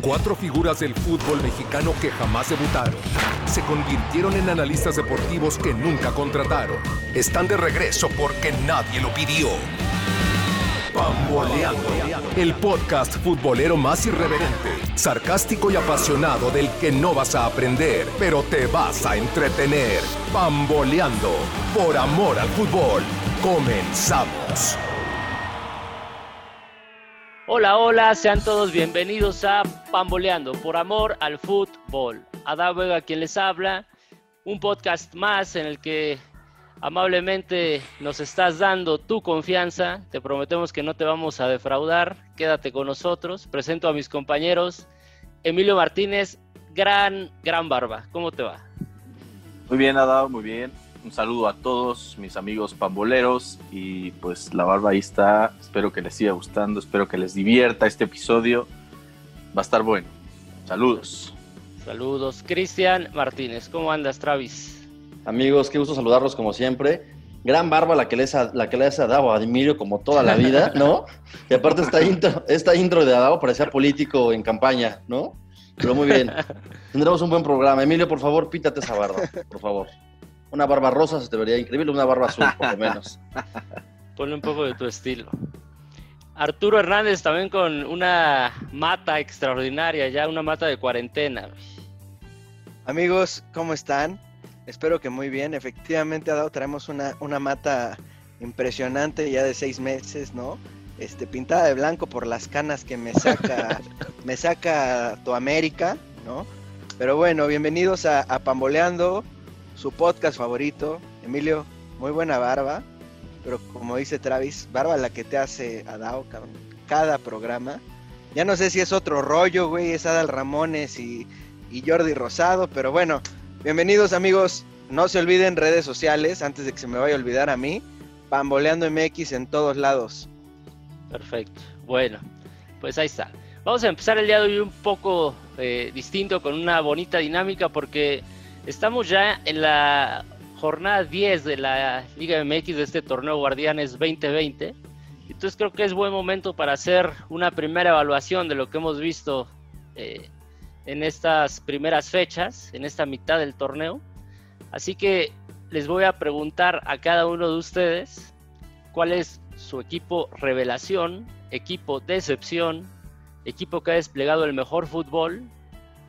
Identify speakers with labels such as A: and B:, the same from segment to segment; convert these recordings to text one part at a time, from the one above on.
A: Cuatro figuras del fútbol mexicano que jamás debutaron. Se convirtieron en analistas deportivos que nunca contrataron. Están de regreso porque nadie lo pidió. Pamboleando. El podcast futbolero más irreverente, sarcástico y apasionado del que no vas a aprender, pero te vas a entretener. Pamboleando. Por amor al fútbol. Comenzamos.
B: Hola, hola, sean todos bienvenidos a Pamboleando por amor al fútbol. Adán Vega quien les habla, un podcast más en el que amablemente nos estás dando tu confianza. Te prometemos que no te vamos a defraudar. Quédate con nosotros. Presento a mis compañeros. Emilio Martínez, gran, gran barba. ¿Cómo te va?
C: Muy bien, Adán, muy bien. Un saludo a todos mis amigos pamboleros y pues la barba ahí está. Espero que les siga gustando, espero que les divierta este episodio. Va a estar bueno. Saludos.
B: Saludos. Cristian Martínez, ¿cómo andas, Travis?
D: Amigos, qué gusto saludarlos como siempre. Gran barba la que les ha, la que les ha dado a Emilio como toda la vida, ¿no? Y aparte esta intro, esta intro de Adao parecía político en campaña, ¿no? Pero muy bien. Tendremos un buen programa. Emilio, por favor, pítate esa barba, por favor. Una barba rosa se te vería increíble, una barba azul, por lo menos.
B: Ponle un poco de tu estilo. Arturo Hernández también con una mata extraordinaria, ya una mata de cuarentena.
E: Amigos, ¿cómo están? Espero que muy bien. Efectivamente, Adao, traemos una, una mata impresionante ya de seis meses, ¿no? Este, pintada de blanco por las canas que me saca, me saca tu América, ¿no? Pero bueno, bienvenidos a, a Pamboleando, su podcast favorito. Emilio, muy buena barba, pero como dice Travis, barba la que te hace Adao, cabrón, cada programa. Ya no sé si es otro rollo, güey, es Adal Ramones y, y Jordi Rosado, pero bueno, bienvenidos amigos. No se olviden redes sociales, antes de que se me vaya a olvidar a mí, Pamboleando MX en todos lados.
B: Perfecto. Bueno, pues ahí está. Vamos a empezar el día de hoy un poco eh, distinto, con una bonita dinámica, porque estamos ya en la jornada 10 de la Liga MX de este torneo Guardianes 2020. Entonces creo que es buen momento para hacer una primera evaluación de lo que hemos visto eh, en estas primeras fechas, en esta mitad del torneo. Así que les voy a preguntar a cada uno de ustedes cuál es su equipo revelación, equipo decepción, equipo que ha desplegado el mejor fútbol,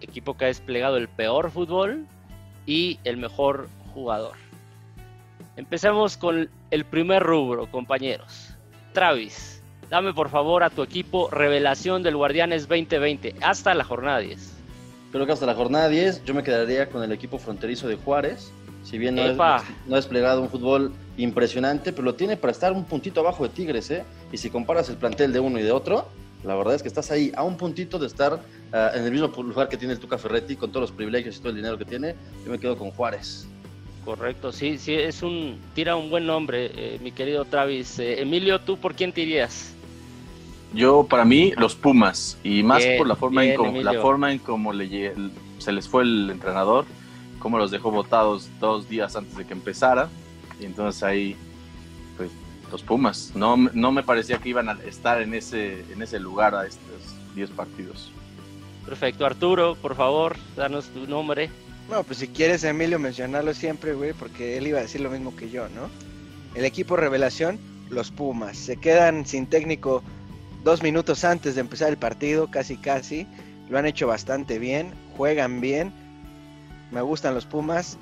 B: equipo que ha desplegado el peor fútbol y el mejor jugador. Empezamos con el primer rubro, compañeros. Travis, dame por favor a tu equipo revelación del Guardianes 2020 hasta la jornada 10.
D: Creo que hasta la jornada 10 yo me quedaría con el equipo fronterizo de Juárez. Si bien no, es, no ha desplegado un fútbol impresionante, pero lo tiene para estar un puntito abajo de Tigres, ¿eh? Y si comparas el plantel de uno y de otro, la verdad es que estás ahí a un puntito de estar ah, en el mismo lugar que tiene el Tuca Ferretti, con todos los privilegios y todo el dinero que tiene. Yo me quedo con Juárez.
B: Correcto, sí, sí, es un, tira un buen nombre, eh, mi querido Travis. Eh, Emilio, ¿tú por quién te irías?
C: Yo, para mí, los Pumas. Y más
B: Bien,
C: por la forma, en la forma en cómo le se les fue el entrenador, cómo los dejó votados dos días antes de que empezara. Y entonces ahí, los Pumas. No, no me parecía que iban a estar en ese, en ese lugar a estos 10 partidos.
B: Perfecto, Arturo, por favor, danos tu nombre.
E: No, pues si quieres, Emilio, mencionarlo siempre, güey, porque él iba a decir lo mismo que yo, ¿no? El equipo revelación, los Pumas. Se quedan sin técnico dos minutos antes de empezar el partido, casi casi. Lo han hecho bastante bien, juegan bien. Me gustan los Pumas.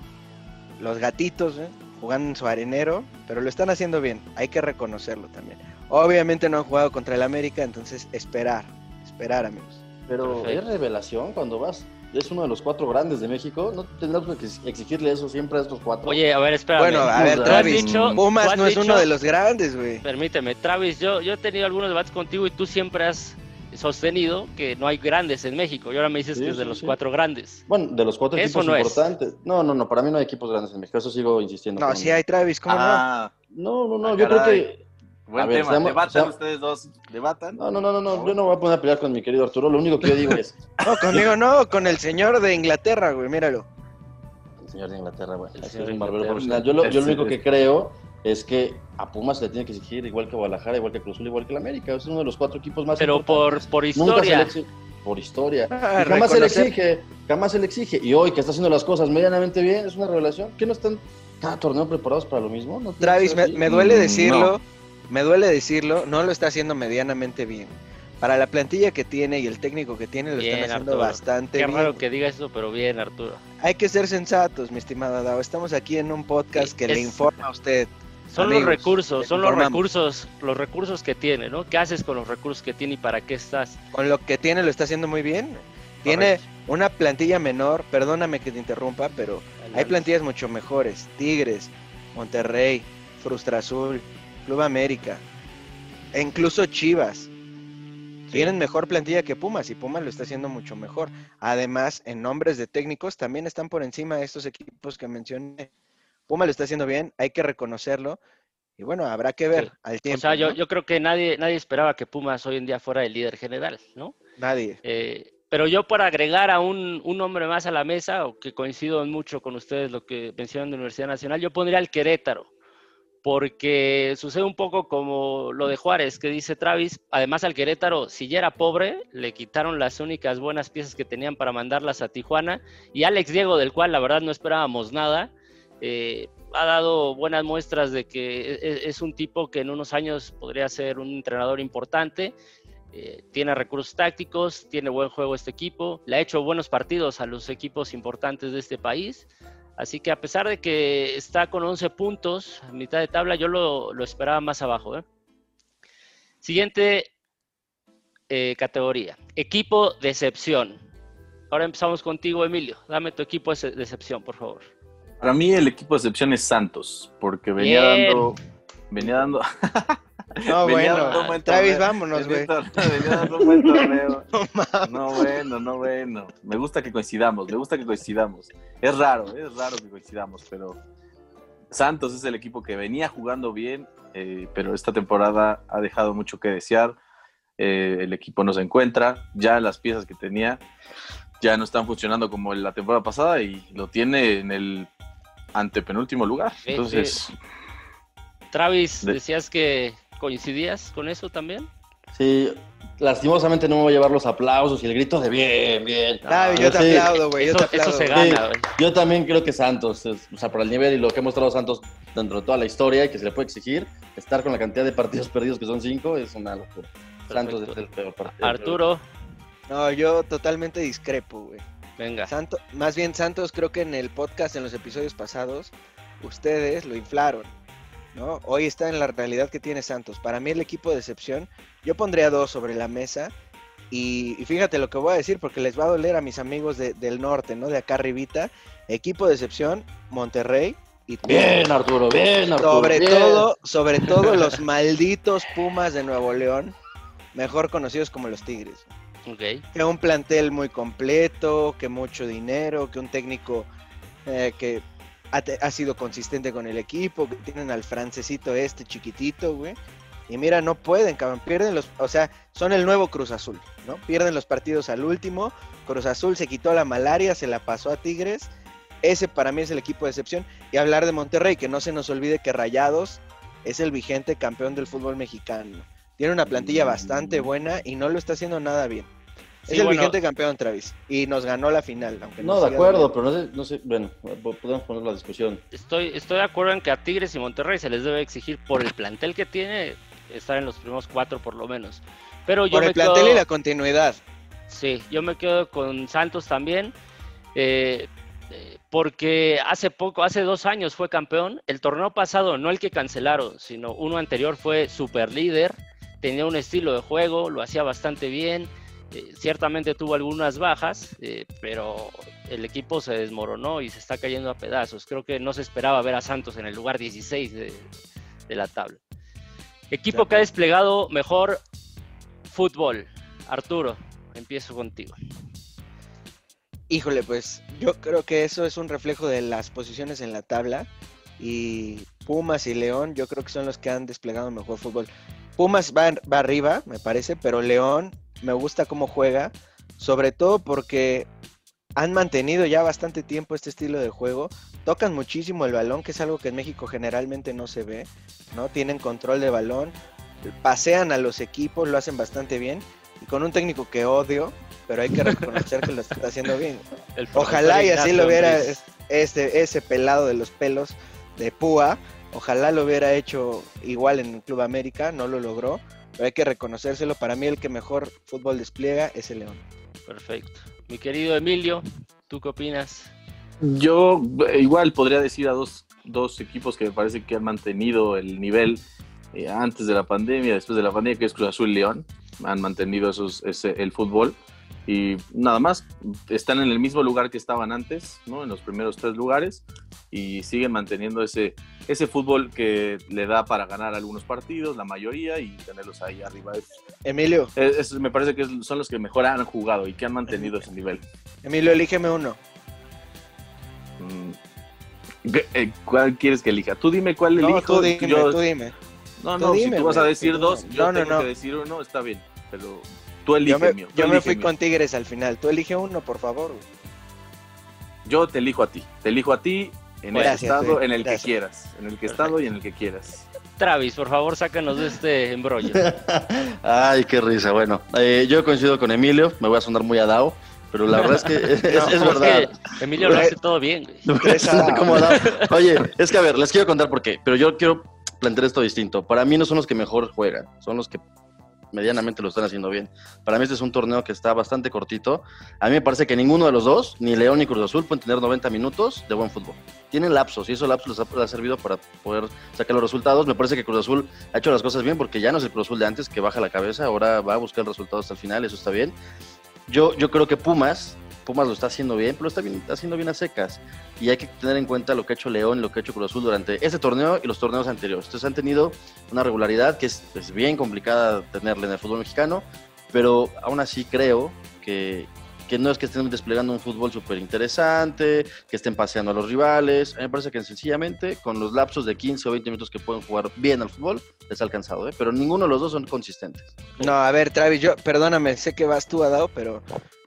E: Los gatitos, ¿eh? Jugando en su arenero, pero lo están haciendo bien. Hay que reconocerlo también. Obviamente no han jugado contra el América, entonces esperar, esperar, amigos.
D: Pero
B: Perfecto.
D: es revelación cuando vas. Es uno de los cuatro grandes de México. ¿No tendrás que exigirle eso siempre a estos cuatro?
B: Oye, a ver, espérame.
E: Bueno, a ver, Travis,
B: dicho-
E: Pumas no es
B: dicho-
E: uno de los grandes, güey.
B: Permíteme, Travis, yo, yo he tenido algunos debates contigo y tú siempre has sostenido que no hay grandes en México. Y ahora me dices
D: Sí,
B: que es de
D: sí,
B: los
D: sí.
B: cuatro grandes.
D: Bueno, de los cuatro
B: Eso
D: equipos
B: no es.
D: importantes. No, no, no, para mí no hay equipos grandes en México, eso sigo insistiendo.
E: No, sí hay Travis, ¿cómo
C: ah,
D: No, no, no,
C: Ah,
D: yo creo que.
C: buen
D: A ver,
C: tema.
D: seamos-
C: debatan
D: seamos-
C: ustedes dos. Debatan.
D: No, no, no, no, no, yo no voy a poner a pelear con mi querido Arturo, lo único que yo digo es.
E: no? No, conmigo no, con el señor de Inglaterra, güey, míralo.
D: El señor de Inglaterra, bueno,
B: El
D: ese
B: señor
D: es un
B: de
D: barbero profesional. Yo lo, yo lo único que creo es que a Pumas se le tiene que exigir igual que a Guadalajara, igual que a Cruz Azul, igual que a la América. Es uno de los cuatro equipos más
B: Pero por, por
D: Nunca se le
B: historia.
D: por historia.
E: Ah,
D: Y jamás se le exige, jamás se le exige. Y hoy que está haciendo las cosas medianamente bien, es una revelación. ¿Qué no están cada torneo preparados para lo mismo? ¿No tiene que
E: Travis, me, duele
C: Mm,
E: decirlo, me duele decirlo, no lo está haciendo medianamente bien. Para la plantilla que tiene y el técnico que tiene, lo
B: Bien,
E: están haciendo
B: Arturo.
E: bastante
B: Qué
E: bien.
B: raro que diga eso, pero bien, Arturo.
E: Hay que ser sensatos, mi estimada Dao. Estamos aquí en un podcast
B: Sí,
E: que le informa a usted.
B: Son
E: Amigos,
B: los recursos, son los recursos, los recursos que tiene, ¿no? ¿Qué haces con los recursos que tiene y para qué estás?
E: Con lo que tiene, lo está haciendo muy bien. Tiene una plantilla menor, perdóname que te interrumpa, pero hay plantillas mucho mejores. Tigres, Monterrey, Frustra Azul, Club América, e incluso Chivas. Tienen mejor plantilla que Pumas y Pumas lo está haciendo mucho mejor. Además, en nombres de técnicos también están por encima de estos equipos que mencioné. Pumas lo está haciendo bien, hay que reconocerlo. Y bueno, habrá que ver
B: Sí.
E: al tiempo.
B: O sea, yo,
E: ¿no?
B: yo creo que nadie, nadie esperaba que Pumas hoy en día fuera el líder general, ¿no?
E: Nadie.
B: Eh, pero yo por agregar a un, un nombre más a la mesa, o que coincido mucho con ustedes lo que mencionan de Universidad Nacional, yo pondría al Querétaro, porque sucede un poco como lo de Juárez, que dice Travis, además al Querétaro, si ya era pobre, le quitaron las únicas buenas piezas que tenían para mandarlas a Tijuana, y Alex Diego, del cual la verdad no esperábamos nada, eh, ha dado buenas muestras de que es, es un tipo que en unos años podría ser un entrenador importante. Eh, tiene recursos tácticos, tiene buen juego este equipo, le ha hecho buenos partidos a los equipos importantes de este país. Así que a pesar de que está con 11 puntos, a mitad de tabla, yo lo, lo esperaba más abajo. ¿eh? Siguiente eh, categoría, equipo decepción. Ahora empezamos contigo, Emilio. Dame tu equipo de decepción, por favor.
C: Para mí el equipo de excepción es Santos, porque venía
B: Bien.
C: dando, venía dando,
E: No,
C: venía
E: bueno,
C: buen
E: Travis, vámonos, güey. No
C: bueno, no, bueno. Me gusta que coincidamos, me gusta que coincidamos. Es raro, es raro que coincidamos, pero Santos es el equipo que venía jugando bien, eh, pero esta temporada ha dejado mucho que desear. Eh, el equipo no se encuentra, ya las piezas que tenía ya no están funcionando como en la temporada pasada y lo tiene en el antepenúltimo lugar.
B: Sí,
C: Entonces,
B: Travis,
C: De-
B: decías que coincidías con eso también.
D: Sí, lastimosamente no me voy a llevar los aplausos y el grito de bien, bien.
E: Travis, yo te
D: Sí.
E: aplaudo, güey. Yo
B: Eso,
E: te
B: eso
E: aplaudo.
B: se
E: güey.
B: gana, güey.
D: Yo también creo que Santos, es- o sea, por el nivel y lo que ha mostrado Santos dentro de toda la historia y que se le puede exigir, estar con la cantidad de partidos perdidos que son cinco es una locura. Santos es
B: Perfecto.
D: el peor partido.
B: Arturo,
E: No, yo totalmente discrepo, güey.
B: Venga.
E: Santo, más bien Santos, creo que en el podcast, en los episodios pasados, ustedes lo inflaron, ¿no? Hoy está en la realidad que tiene Santos. Para mí el equipo de excepción, yo pondría dos sobre la mesa. Y, y fíjate lo que voy a decir, porque les va a doler a mis amigos de- del norte, ¿no? De acá arribita. Equipo de excepción, Monterrey y.
D: Bien, Arturo, bien, Arturo.
E: Sobre
D: bien.
E: todo, sobre todo los malditos Pumas de Nuevo León, mejor conocidos como los Tigres.
B: Ok.
E: Que un plantel muy completo, que mucho dinero, que un técnico eh, que ha, sido consistente con el equipo, que tienen al francesito este chiquitito, güey. Y mira, no pueden, cabrón, pierden los, o sea, son el nuevo Cruz Azul, ¿no? Pierden los partidos al último, Cruz Azul se quitó la malaria, se la pasó a Tigres, ese para mí es el equipo de excepción. Y hablar de Monterrey, que no se nos olvide que Rayados es el vigente campeón del fútbol mexicano. Tiene una plantilla bastante buena y no lo está haciendo nada bien.
B: Sí,
E: es el
B: bueno,
E: vigente campeón, Travis. Y nos ganó la final. Aunque
D: No, de acuerdo, pero no sé, no sé, bueno, podemos poner la discusión.
B: Estoy, estoy de acuerdo en que a Tigres y Monterrey se les debe exigir por el plantel que tiene estar en los primeros cuatro por lo menos. Pero yo
E: Por
B: me
E: el plantel
B: quedo-
E: y la continuidad.
B: Sí, yo me quedo con Santos también, eh, eh, porque hace poco, hace dos años fue campeón. El torneo pasado, no el que cancelaron, sino uno anterior fue super líder, tenía un estilo de juego, lo hacía bastante bien. Eh, ciertamente tuvo algunas bajas, eh, pero el equipo se desmoronó y se está cayendo a pedazos. Creo que no se esperaba ver a Santos en el lugar 16 de, de la tabla. Equipo que ha desplegado mejor fútbol. Arturo, empiezo contigo.
E: Híjole, pues yo creo que eso es un reflejo de las posiciones en la tabla. Y Pumas y León, yo creo que son los que han desplegado mejor fútbol. Pumas va, va arriba, me parece, pero León me gusta cómo juega, sobre todo porque han mantenido ya bastante tiempo este estilo de juego. Tocan muchísimo el balón, que es algo que en México generalmente no se ve, ¿no? Tienen control de balón, pasean a los equipos, lo hacen bastante bien. y con un técnico que odio, pero hay que reconocer que lo está haciendo bien. Ojalá y así lo hubiera este, ese pelado de los pelos de Púa, ojalá lo hubiera hecho igual en el Club América, no lo logró, pero hay que reconocérselo. Para mí el que mejor fútbol despliega es el León.
B: Perfecto. Mi querido Emilio, ¿tú qué opinas?
C: Yo eh, igual podría decir a dos, dos equipos que me parece que han mantenido el nivel eh, antes de la pandemia, después de la pandemia, que es Cruz Azul y León. Han mantenido esos, ese- el fútbol. Y nada más, están en el mismo lugar que estaban antes, ¿no? en los primeros tres lugares, y siguen manteniendo ese, ese fútbol que le da para ganar algunos partidos, la mayoría, y tenerlos ahí arriba.
E: Emilio,
C: es- es- me parece que son los que mejor han jugado y que han mantenido ese nivel.
E: Emilio, elígeme uno.
C: Mm. ¿Qué- eh, ¿Cuál quieres que elija? Tú dime cuál
E: No,
C: elijo.
E: tú dime,
C: yo-
E: tú dime.
C: no,
E: tú
C: no,
E: dime,
C: si tú vas a decir dos, yo
E: no,
C: tengo
E: no.
C: que decir uno, está bien. Pero tú elige
E: Yo me,
C: mío. tú
E: yo me fui
C: mío.
E: con Tigres al final. Tú elige uno, por favor. güey.
C: Yo te elijo a ti. Te elijo a ti en
E: Gracias,
C: el estado
E: güey,
C: en el
E: gracias.
C: que quieras. En el que estado y en el que quieras.
B: Travis, por favor, sácanos de este embrollo.
D: Ay, qué risa. Bueno, eh, yo coincido con Emilio, me voy a sonar muy a Dao, pero la verdad es que es,
B: No, es
D: verdad.
B: que Emilio lo hace todo bien, güey.
D: Oye, es que a ver, les quiero contar por qué, pero yo quiero plantear esto distinto. Para mí no son los que mejor juegan, son los que medianamente lo están haciendo bien. Para mí este es un torneo que está bastante cortito. A mí me parece que ninguno de los dos, ni León ni Cruz Azul, pueden tener 90 minutos de buen fútbol. Tienen lapsos y esos lapsos les ha, servido para poder sacar los resultados. Me parece que Cruz Azul ha hecho las cosas bien porque ya no es el Cruz Azul de antes que baja la cabeza, ahora va a buscar resultados hasta el final, eso está bien. Yo, yo creo que Pumas, Pumas lo está haciendo bien, pero está bien- está haciendo bien a secas. Y hay que tener en cuenta lo que ha hecho León y lo que ha hecho Cruz Azul durante este torneo y los torneos anteriores. Entonces han tenido una regularidad que es, es bien complicada tenerla en el fútbol mexicano, pero aún así creo que, que no es que estén desplegando un fútbol súper interesante, que estén paseando a los rivales. A mí me parece que sencillamente con los lapsos de 15 o 20 minutos que pueden jugar bien al fútbol, les ha alcanzado, ¿eh? pero ninguno de los dos son consistentes.
E: No, a ver, Travis, yo, perdóname, sé que vas tú a Dao, pero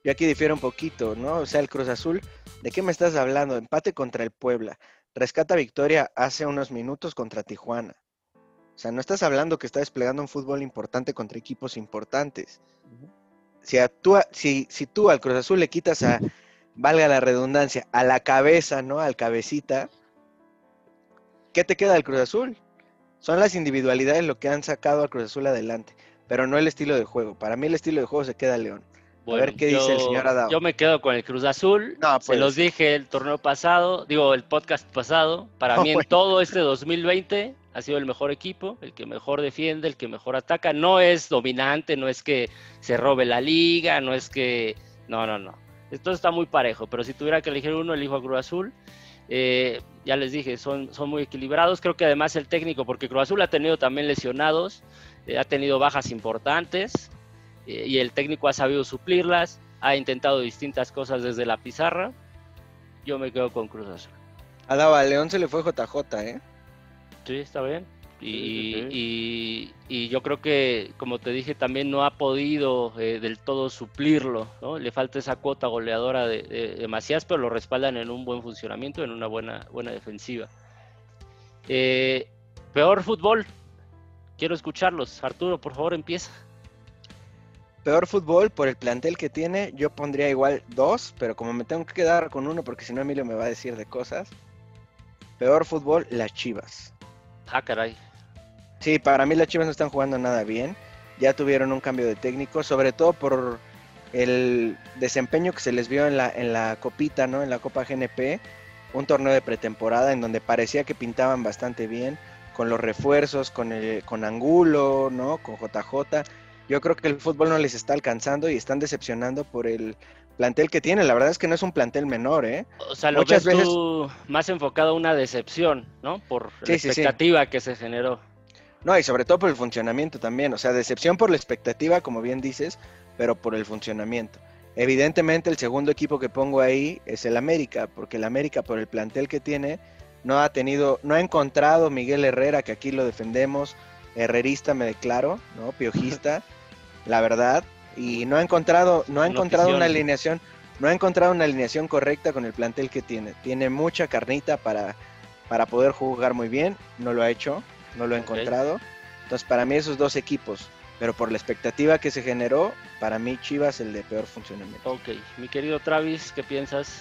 E: yo aquí difiero un poquito, ¿no? O sea, el Cruz Azul, ¿de qué me estás hablando? Empate contra el Puebla. Rescata victoria hace unos minutos contra Tijuana. O sea, no estás hablando que está desplegando un fútbol importante contra equipos importantes. Tú, a- si, si tú al Cruz Azul le quitas a, valga la redundancia, a la cabeza, ¿no? Al cabecita, ¿qué te queda del Cruz Azul? Son las individualidades lo que han sacado al Cruz Azul adelante, pero no el estilo de juego. Para mí el estilo de juego se queda León. ver qué dice el señor Adao.
B: Yo me quedo con el Cruz Azul.
E: No,
B: Se
E: pues.
B: los dije el torneo pasado, digo, el podcast pasado. Para
E: No,
B: mí en
E: bueno.
B: todo este 2020 ha sido el mejor equipo, el que mejor defiende, el que mejor ataca. No es dominante, no es que se robe la liga, no es que... No, no, no. Esto está muy parejo, pero si tuviera que elegir uno, elijo a Cruz Azul. Eh, ya les dije, son, son muy equilibrados. Creo que además el técnico, porque Cruz Azul ha tenido también lesionados, eh, ha tenido bajas importantes eh, y el técnico ha sabido suplirlas, ha intentado distintas cosas desde la pizarra. Yo me quedo con Cruz Azul.
E: A Dao, a León se le fue JJ, ¿eh?
B: Sí, está bien. Y,
C: Sí, sí, sí.
B: y- y yo creo que, como te dije, también no ha podido eh, del todo suplirlo, ¿no? Le falta esa cuota goleadora de, de- de Macías, pero lo respaldan en un buen funcionamiento, en una buena, buena defensiva. Eh, peor fútbol. Quiero escucharlos. Arturo, por favor, empieza.
E: Peor fútbol por el plantel que tiene, yo pondría igual dos, pero como me tengo que quedar con uno porque si no Emilio me va a decir de cosas. Peor fútbol, las Chivas.
B: Ah, caray.
E: Sí, para mí las Chivas no están jugando nada bien. Ya tuvieron un cambio de técnico, sobre todo por el desempeño que se les vio en la, en la copita, ¿no? En la Copa GNP, un torneo de pretemporada en donde parecía que pintaban bastante bien, con los refuerzos, con, el, con Angulo, ¿no? Con JJ. Yo creo que el fútbol no les está alcanzando y están decepcionando por el plantel que tiene. La verdad es que no es un plantel menor, ¿eh?
B: O sea, lo
E: Muchas
B: ves
E: veces-
B: tú más enfocado a una decepción, ¿no? Por
E: Sí,
B: la
E: sí, sí.
B: expectativa que se generó.
E: No, y sobre todo por el funcionamiento también. O sea, decepción por la expectativa, como bien dices, pero por el funcionamiento. Evidentemente, el segundo equipo que pongo ahí es el América, porque el América, por el plantel que tiene, no ha tenido, no ha encontrado Miguel Herrera, que aquí lo defendemos, herrerista me declaro, ¿no? Piojista, la verdad, y no ha encontrado, no ha
B: Una
E: encontrado una alineación, no ha encontrado una alineación correcta con el plantel que tiene. Tiene mucha carnita para, para poder jugar muy bien, no lo ha hecho, no lo ha encontrado. Entonces, para mí esos dos equipos, pero por la expectativa que se generó, para mí Chivas el de peor funcionamiento.
B: Ok, mi querido Travis, ¿qué piensas?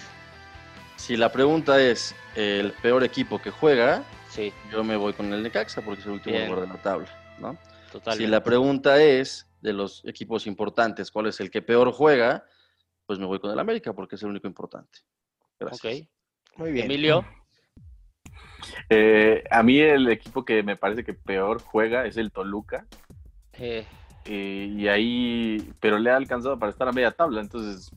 D: Si la pregunta es el peor equipo que juega,
B: Sí,
D: yo me voy con el Necaxa porque es el último lugar de la tabla, ¿no?
B: totalmente.
D: Si la pregunta es de los equipos importantes, ¿cuál es el que peor juega? Pues me voy con el América porque es el único importante. Gracias.
B: Ok,
E: Muy bien.
B: Emilio,
C: Eh, a mí el equipo que me parece que peor juega es el Toluca.
B: eh,
C: eh, y ahí, pero le ha alcanzado para estar a media tabla. Entonces,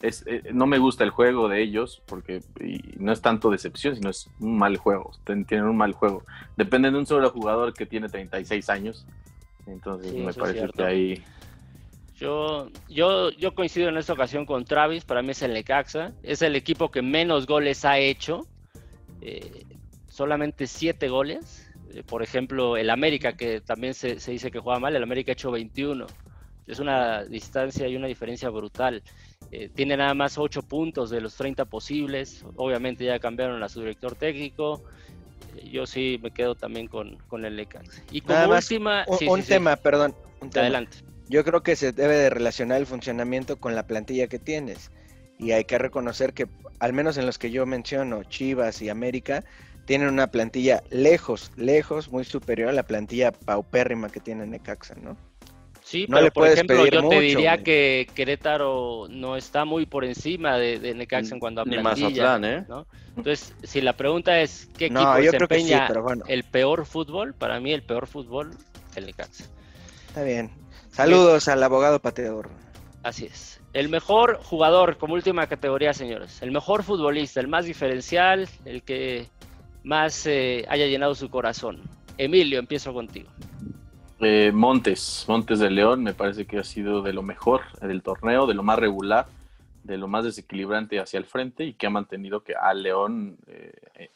C: es, eh, no me gusta el juego de ellos porque y no es tanto decepción, sino es un mal juego. Tienen un mal juego. Dependen de un solo jugador que tiene 36 años. Entonces,
B: Sí,
C: me parece
B: cierto.
C: que ahí.
B: yo, yo, yo coincido en esta ocasión con Travis, para mí es el Necaxa, es el equipo que menos goles ha hecho, eh, solamente siete goles. Eh, por ejemplo, el América, que también se, se dice que juega mal, el América ha hecho 21. Es una distancia y una diferencia brutal. Eh, tiene nada más 8 puntos de los 30 posibles. Obviamente ya cambiaron a su director técnico. Yo sí me quedo también con, con el Necaxa. Y como
E: Nada más,
B: última...
E: Un,
B: sí,
E: un
B: sí, sí.
E: tema, perdón. un tema.
B: Adelante.
E: Yo creo que se debe de relacionar el funcionamiento con la plantilla que tienes. Y hay que reconocer que, al menos en los que yo menciono, Chivas y América, tienen una plantilla lejos, lejos, muy superior a la plantilla paupérrima que tiene Necaxa, ¿no?
B: Sí,
E: No
B: pero
E: le
B: por
E: puedes
B: ejemplo,
E: pedir
B: yo
E: mucho,
B: te diría
E: güey.
B: que Querétaro no está muy por encima de, de Necaxa en cuanto a
D: Ni
B: plantilla.
D: Mazatlán, ¿eh?
B: ¿no? Entonces, si la pregunta es qué equipo
E: No, yo creo que sí,
B: desempeña
E: pero bueno,
B: el peor fútbol, para mí el peor fútbol, el Necaxa.
E: está bien. Saludos al abogado pateador.
B: Así es. El mejor jugador, como última categoría, señores. El mejor futbolista, el más diferencial, el que más eh, haya llenado su corazón. Emilio, empiezo contigo.
C: Eh, Montes, Montes de León, me parece que ha sido de lo mejor del torneo, de lo más regular, de lo más desequilibrante hacia el frente y que ha mantenido que al León eh, eh,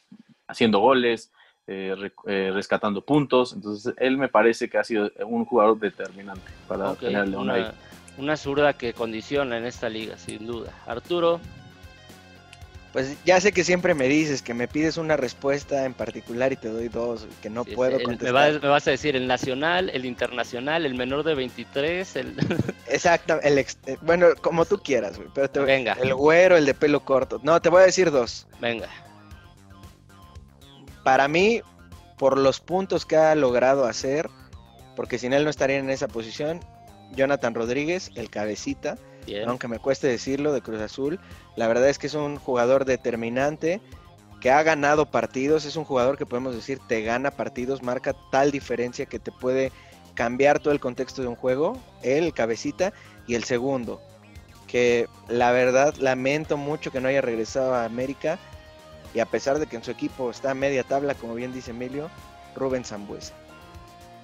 C: haciendo goles, eh, re- rescatando puntos. Entonces, él me parece que ha sido un jugador determinante para
B: Ok,
C: tener León ahí.
B: una, una zurda que condiciona en esta liga, sin duda. Arturo,
E: Pues ya sé que siempre me dices que me pides una respuesta en particular y te doy dos, que no
B: sí,
E: puedo
B: el- me,
E: contestar.
B: vas, me vas a decir el nacional, el internacional, el menor de 23, el...
E: Exacto, el ex- eh, bueno, como tú quieras, güey, pero te-
B: Venga.
E: el güero, el de pelo corto. No, te voy a decir dos.
B: Venga,
E: Para mí, por los puntos que ha logrado hacer, porque sin él no estaría en esa posición, Jonathan Rodríguez, el cabecita, aunque me cueste decirlo, de Cruz Azul, la verdad es que es un jugador determinante, que ha ganado partidos, es un jugador que podemos decir te gana partidos, marca tal diferencia que te puede cambiar todo el contexto de un juego, el cabecita, y el segundo, que la verdad lamento mucho que no haya regresado a América, y a pesar de que en su equipo está a media tabla, como bien dice Emilio, Rubén Zambuesa.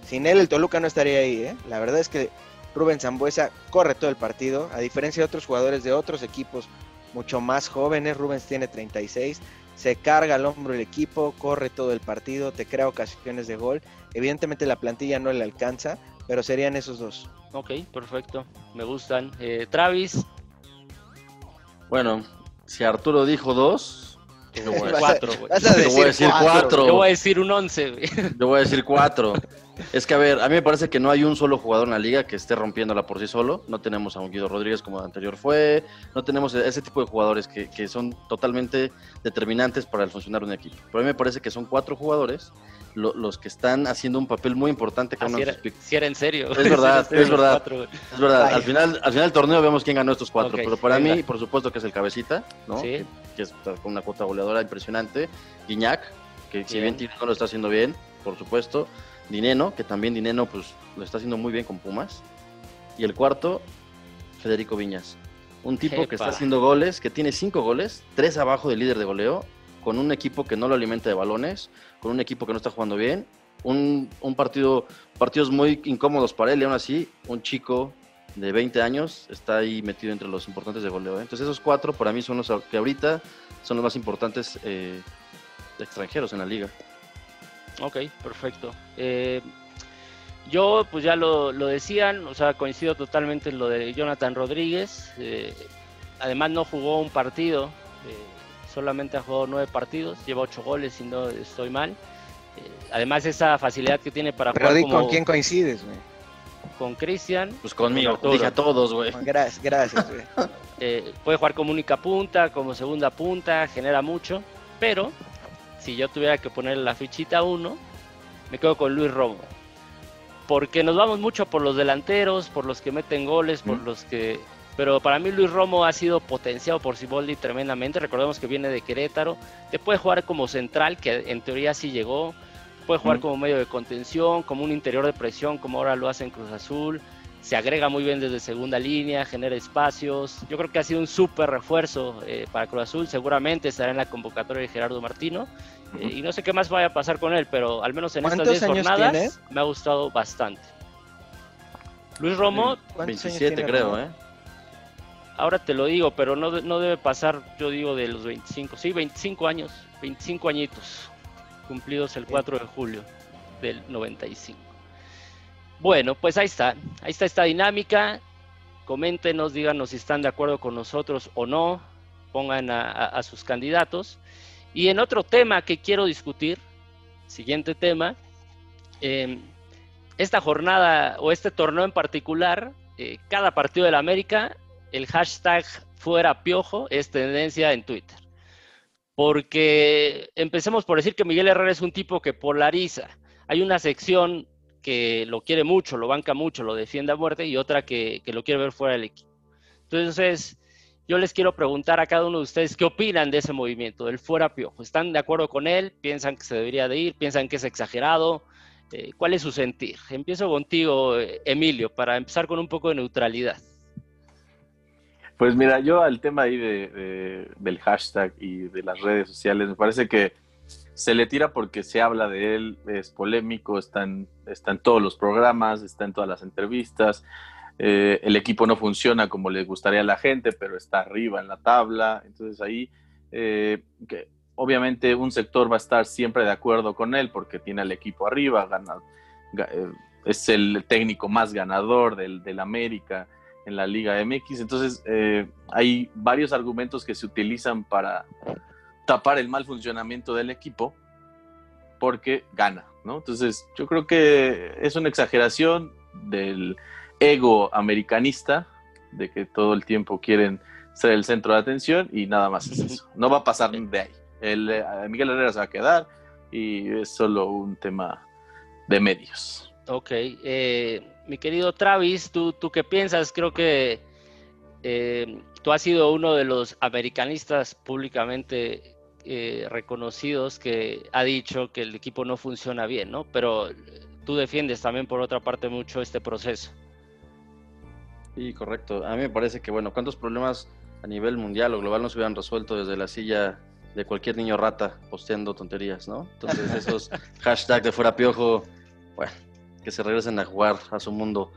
E: Sin él el Toluca no estaría ahí, ¿eh? La verdad es que Rubén Zambuesa corre todo el partido, a diferencia de otros jugadores de otros equipos mucho más jóvenes, Rubens tiene 36, se carga al hombro el equipo, corre todo el partido, te crea ocasiones de gol. Evidentemente la plantilla no le alcanza, pero serían esos dos.
B: Ok, perfecto, me gustan. Eh, Travis,
D: Bueno, si Arturo dijo dos, yo voy a,
B: cuatro,
D: Yo voy a
E: decir cuatro.
D: cuatro.
B: Yo voy a decir un 11, güey.
D: yo voy a decir cuatro. Es que, a ver, a mí me parece que no hay un solo jugador en la liga que esté rompiéndola por sí solo. No tenemos a un Guido Rodríguez como el anterior fue. No tenemos ese tipo de jugadores que, que son totalmente determinantes para el funcionar de un equipo. Pero a mí me parece que son cuatro jugadores lo- los que están haciendo un papel muy importante cada uno
B: era,
D: pick.
B: si era en serio.
D: Es verdad,
B: Si
D: es verdad. Es verdad, al final, al final del torneo vemos quién ganó estos cuatro. Pero para mí, por supuesto que es el cabecita, ¿no?
B: Sí.
D: Que, es con una cuota goleadora impresionante. Guiñac, que si
B: Bien.
D: no lo está haciendo bien, por supuesto. Dineno, que también Dineno pues lo está haciendo muy bien con Pumas. Y el cuarto, Federico Viñas. Un tipo que está haciendo goles, que tiene cinco goles, tres abajo del líder de goleo, con un equipo que no lo alimenta de balones, con un equipo que no está jugando bien, un, un partido, partidos muy incómodos para él, y aún así, un chico de 20 años está ahí metido entre los importantes de goleo. ¿eh? Entonces esos cuatro para mí son los que ahorita son los más importantes eh, extranjeros en la liga.
B: Ok, perfecto. Eh, yo, pues ya lo, lo decían, o sea, coincido totalmente en lo de Jonathan Rodríguez. eh, además no jugó un partido, eh, solamente ha jugado nueve partidos, lleva ocho goles si no estoy mal. Eh, además esa facilidad que tiene para
E: Pero
B: jugar como...
E: con quién coincides, güey.
B: con Cristian.
D: Pues conmigo,
B: Arturo.
D: dije a todos, güey.
E: Gracias, gracias, güey.
B: Eh, puede jugar como única punta, como segunda punta, genera mucho. Pero si yo tuviera que ponerle la fichita a uno, me quedo con Luis Romo. Porque nos vamos mucho por los delanteros, por los que meten goles, por
C: Mm.
B: los que... Pero para mí Luis Romo ha sido potenciado por Siboldi tremendamente. Recordemos que viene de Querétaro. Te puede jugar como central, que en teoría sí llegó. Puede jugar
C: Mm.
B: como medio de contención, como un interior de presión, como ahora lo hace en Cruz Azul. Se agrega muy bien desde segunda línea, genera espacios. Yo creo que ha sido un súper refuerzo eh, para Cruz Azul. Seguramente estará en la convocatoria de Gerardo Martino. Eh, y no sé qué más vaya a pasar con él, pero al menos en estas
E: ¿Cuántos
B: 10
E: años
B: jornadas
E: tiene?
B: me ha gustado bastante. Luis Romo,
E: ¿Cuántos años
D: 27
E: tiene
D: creo,
E: Romo?
D: ¿eh?
B: ahora te lo digo, pero no, no debe pasar, yo digo, de los 25. Sí, 25 años, 25 añitos, cumplidos el 4 de julio del 95. Bueno, pues ahí está, ahí está esta dinámica. Coméntenos, díganos si están de acuerdo con nosotros o no, pongan a, sus candidatos. Y en otro tema que quiero discutir, siguiente tema, eh, esta jornada o este torneo en particular, eh, cada partido de la América, el hashtag fuera piojo es tendencia en Twitter. Porque empecemos por decir que Miguel Herrera es un tipo que polariza. Hay una sección que lo quiere mucho, lo banca mucho, lo defiende a muerte y otra que, que lo quiere ver fuera del equipo. Entonces, yo les quiero preguntar a cada uno de ustedes qué opinan de ese movimiento, del fuera piojo. ¿Están de acuerdo con él? ¿Piensan que se debería de ir? ¿Piensan que es exagerado? Eh, ¿Cuál es su sentir? Empiezo contigo, eh, Emilio, para empezar con un poco de neutralidad.
C: Pues mira, yo al tema ahí de, de- del hashtag y de las redes sociales, me parece que se le tira porque se habla de él, es polémico, está en, está en todos los programas, está en todas las entrevistas, eh, el equipo no funciona como le gustaría a la gente, pero está arriba en la tabla, entonces ahí, eh, obviamente un sector va a estar siempre de acuerdo con él porque tiene al equipo arriba, gana, ga- eh, es el técnico más ganador del, América en la Liga MX. Entonces, hay varios argumentos que se utilizan para tapar el mal funcionamiento del equipo porque gana, ¿no? Entonces, yo creo que es una exageración del ego americanista, de que todo el tiempo quieren ser el centro de atención y nada más es eso. No va a pasar de ahí. El, eh, Miguel Herrera se va a quedar y es solo un tema de medios.
B: Ok, eh, mi querido Travis, ¿tú, ¿tú qué piensas? Creo que eh, tú has sido uno de los americanistas públicamente eh, reconocidos que ha dicho que el equipo no funciona bien, ¿no? Pero eh, tú defiendes también por otra parte mucho este proceso.
D: Sí, correcto. A mí me parece que, bueno, ¿cuántos problemas a nivel mundial o global no se hubieran resuelto desde la silla de cualquier niño rata posteando tonterías, ¿no? Entonces, esos hashtag de fuera piojo, bueno, que se regresen a jugar a su mundo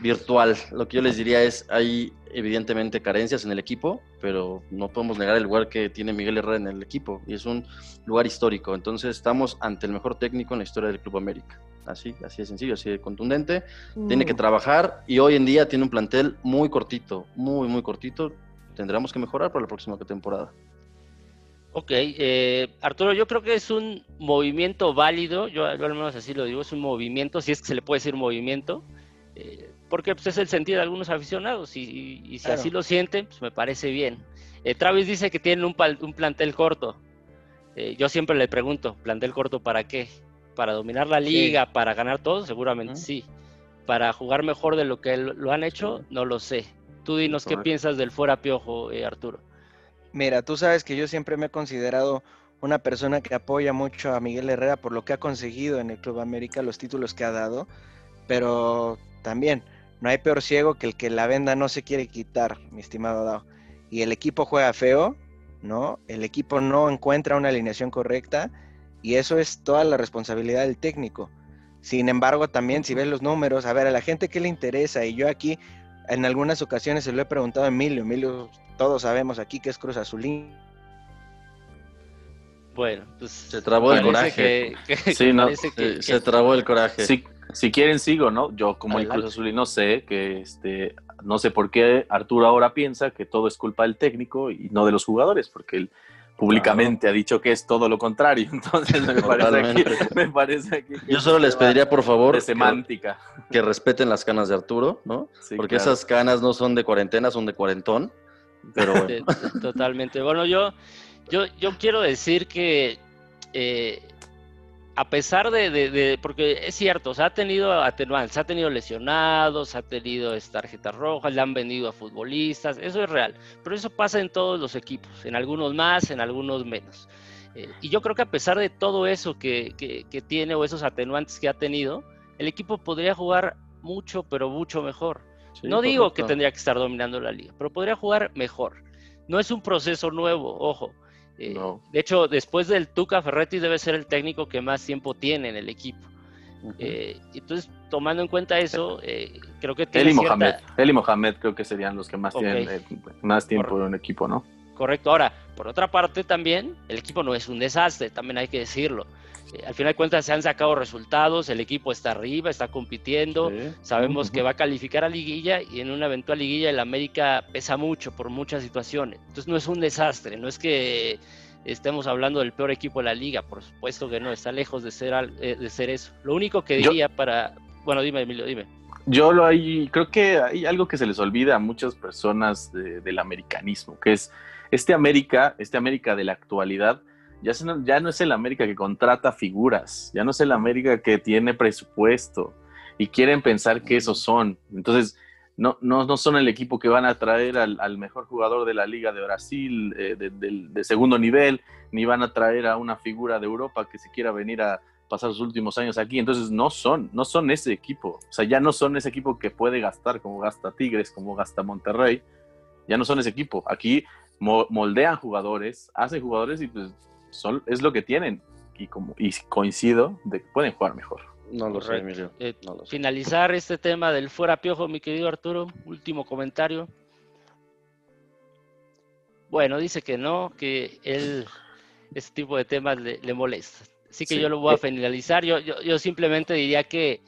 D: virtual. Lo que yo les diría es, hay evidentemente carencias en el equipo, pero no podemos negar el lugar que tiene Miguel Herrera en el equipo, y es un lugar histórico. Entonces, estamos ante el mejor técnico en la historia del Club América. Así, así de sencillo, así de contundente tiene que trabajar y hoy en día tiene un plantel muy cortito, muy, muy cortito. Tendremos que mejorar para la próxima temporada.
B: Ok, eh, Arturo, yo creo que es un movimiento válido, yo, yo al menos así lo digo, es un movimiento, si es que se le puede decir movimiento, eh, porque pues, es el sentido de algunos aficionados y, y- y si
E: Claro.
B: así lo sienten, pues me parece bien. Eh, Travis dice que tienen un, pal- un plantel corto. Eh, yo siempre le pregunto, ¿plantel corto para qué? ¿Para dominar la liga? ¿Para ganar todo? Seguramente sí. ¿Para jugar mejor de lo que lo han hecho? No lo sé. Tú dinos qué piensas del fuera piojo, eh, Arturo.
E: Mira, tú sabes que yo siempre me he considerado una persona que apoya mucho a Miguel Herrera por lo que ha conseguido en el Club América, los títulos que ha dado, pero también no hay peor ciego que el que la venda no se quiere quitar, mi estimado Dao. Y el equipo juega feo, ¿no? El equipo no encuentra una alineación correcta y eso es toda la responsabilidad del técnico. Sin embargo, también si ves los números, a ver, a la gente qué le interesa, y yo aquí en algunas ocasiones se lo he preguntado a Emilio, Emilio, todos sabemos aquí que es Cruz Azulín.
B: Bueno, pues
D: Se trabó el coraje.
B: que- que-
C: Sí,
B: que
C: no,
B: que-
D: Se,
B: que-
D: se trabó el coraje.
C: Si, si quieren sigo, ¿no? Yo como el
B: Adelante.
C: Cruz Azulino sé que este no sé por qué Arturo ahora piensa que todo es culpa del técnico y no de los jugadores, porque el públicamente ha dicho que es todo lo contrario. Entonces me parece, aquí,
D: Totalmente.
C: me parece aquí que
D: Yo solo les pediría, por favor,
C: de
D: que,
C: semántica.
D: que respeten las canas de Arturo, ¿no?
C: Sí,
D: Porque
C: claro.
D: esas canas no son de cuarentena, son de cuarentón. Pero bueno,
B: Totalmente. Bueno, yo, yo, yo quiero decir que eh, a pesar de, de- de- porque es cierto, se ha tenido atenuantes, se ha tenido lesionados, se ha tenido tarjetas rojas, le han vendido a futbolistas, eso es real, pero eso pasa en todos los equipos, en algunos más, en algunos menos. Eh, y yo creo que a pesar de todo eso que, que- que tiene o esos atenuantes que ha tenido, el equipo podría jugar mucho, pero mucho mejor.
D: sí,
B: No digo que tendría que estar dominando la liga, pero podría jugar mejor. No es un proceso nuevo, ojo. Eh,
C: No.
B: De hecho, después del Tuca Ferretti debe ser el técnico que más tiempo tiene en el equipo. Eh, entonces, tomando en cuenta eso, eh, creo que tiene
C: Él y
B: cierta-
C: Mohamed. Él y Mohamed creo que serían los que más tienen eh, más tiempo en un equipo, ¿no?
B: Correcto. Ahora, por otra parte también, el equipo no es un desastre, también hay que decirlo. Eh, al final de cuentas se han sacado resultados, el equipo está arriba, está compitiendo,
D: Sí.
B: Sabemos que va a calificar a liguilla y en una eventual liguilla el América pesa mucho por muchas situaciones. Entonces no es un desastre, no es que estemos hablando del peor equipo de la liga, por supuesto que no, está lejos de ser, eh, de ser eso. Lo único que
C: Yo-
B: diría para... Bueno, dime, Emilio, dime.
C: Yo lo hay, creo que hay algo que se les olvida a muchas personas de- del americanismo, que es este América, este América de la actualidad, ya, se no, ya no es el América que contrata figuras, ya no es el América que tiene presupuesto y quieren pensar que esos son. Entonces, no, no, no son el equipo que van a traer al, al mejor jugador de la Liga de Brasil eh, de, de segundo nivel, ni van a traer a una figura de Europa que se quiera venir a pasar sus últimos años aquí. Entonces, no son, no son ese equipo. O sea, ya no son ese equipo que puede gastar como gasta Tigres, como gasta Monterrey. Ya no son ese equipo. Aquí mo- moldean jugadores, hacen jugadores y pues son, es lo que tienen. Y, como, y coincido de que pueden jugar mejor.
D: No lo sé,
B: Correcto.
D: Emilio.
B: Eh,
D: No lo sé.
B: finalizar este tema del fuera piojo, mi querido Arturo, último comentario. Bueno, dice que no, que él ese tipo de temas le, le molesta. Así que
C: Sí.
B: yo lo voy a finalizar. Yo, yo, yo simplemente diría que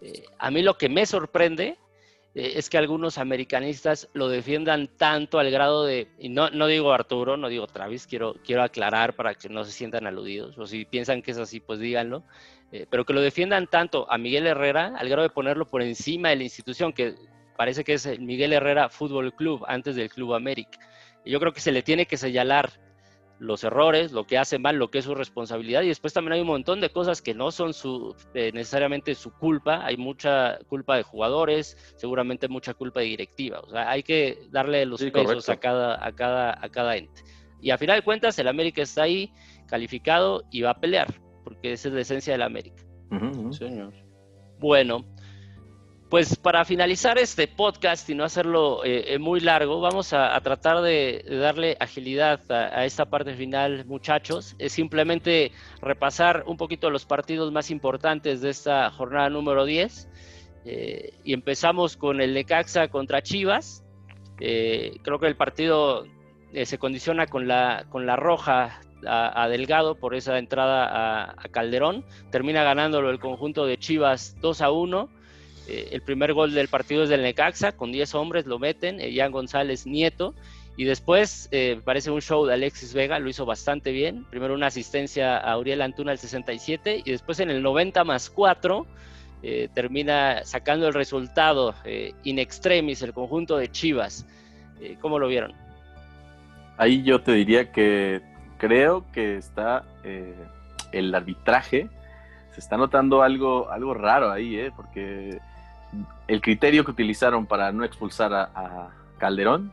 B: eh, a mí lo que me sorprende eh, es que algunos americanistas lo defiendan tanto al grado de, y no, no digo Arturo, no digo Travis, quiero, quiero aclarar para que no se sientan aludidos, o si piensan que es así, pues díganlo, eh, pero que lo defiendan tanto a Miguel Herrera al grado de ponerlo por encima de la institución, que parece que es el Miguel Herrera Fútbol Club antes del Club América. Yo creo que se le tiene que señalar los errores, lo que hace mal, lo que es su responsabilidad, y después también hay un montón de cosas que no son su, eh, necesariamente su culpa, hay mucha culpa de jugadores, seguramente mucha culpa de directiva, o sea, hay que darle los
D: Sí,
B: pesos
D: correcto.
B: a cada, a, cada, a cada ente. Y a final de cuentas, el América está ahí calificado y va a pelear, porque esa es la esencia del América.
C: Ujú.
D: Señor.
B: Bueno, pues para finalizar este podcast y no hacerlo eh, eh, muy largo, vamos a, tratar de, darle agilidad a, esta parte final, muchachos. Es simplemente repasar un poquito los partidos más importantes de esta jornada número 10. Eh, y empezamos con el Necaxa contra Chivas. Eh, creo que el partido eh, se condiciona con la, con la roja a, a Delgado por esa entrada a, a Calderón. Termina ganándolo el conjunto de Chivas 2 a 1. Eh, el primer gol del partido es del Necaxa, con 10 hombres lo meten, eh, Jan González Nieto. Y después eh, parece un show de Alexis Vega, lo hizo bastante bien. Primero una asistencia a Uriel Antuna al 67 y después en el 90 más 4 eh, termina sacando el resultado in extremis el conjunto de Chivas. ¿Cómo lo vieron?
C: Ahí yo te diría que creo que está el arbitraje, se está notando algo, algo raro ahí, ¿eh? porque el criterio que utilizaron para no expulsar a, a Calderón,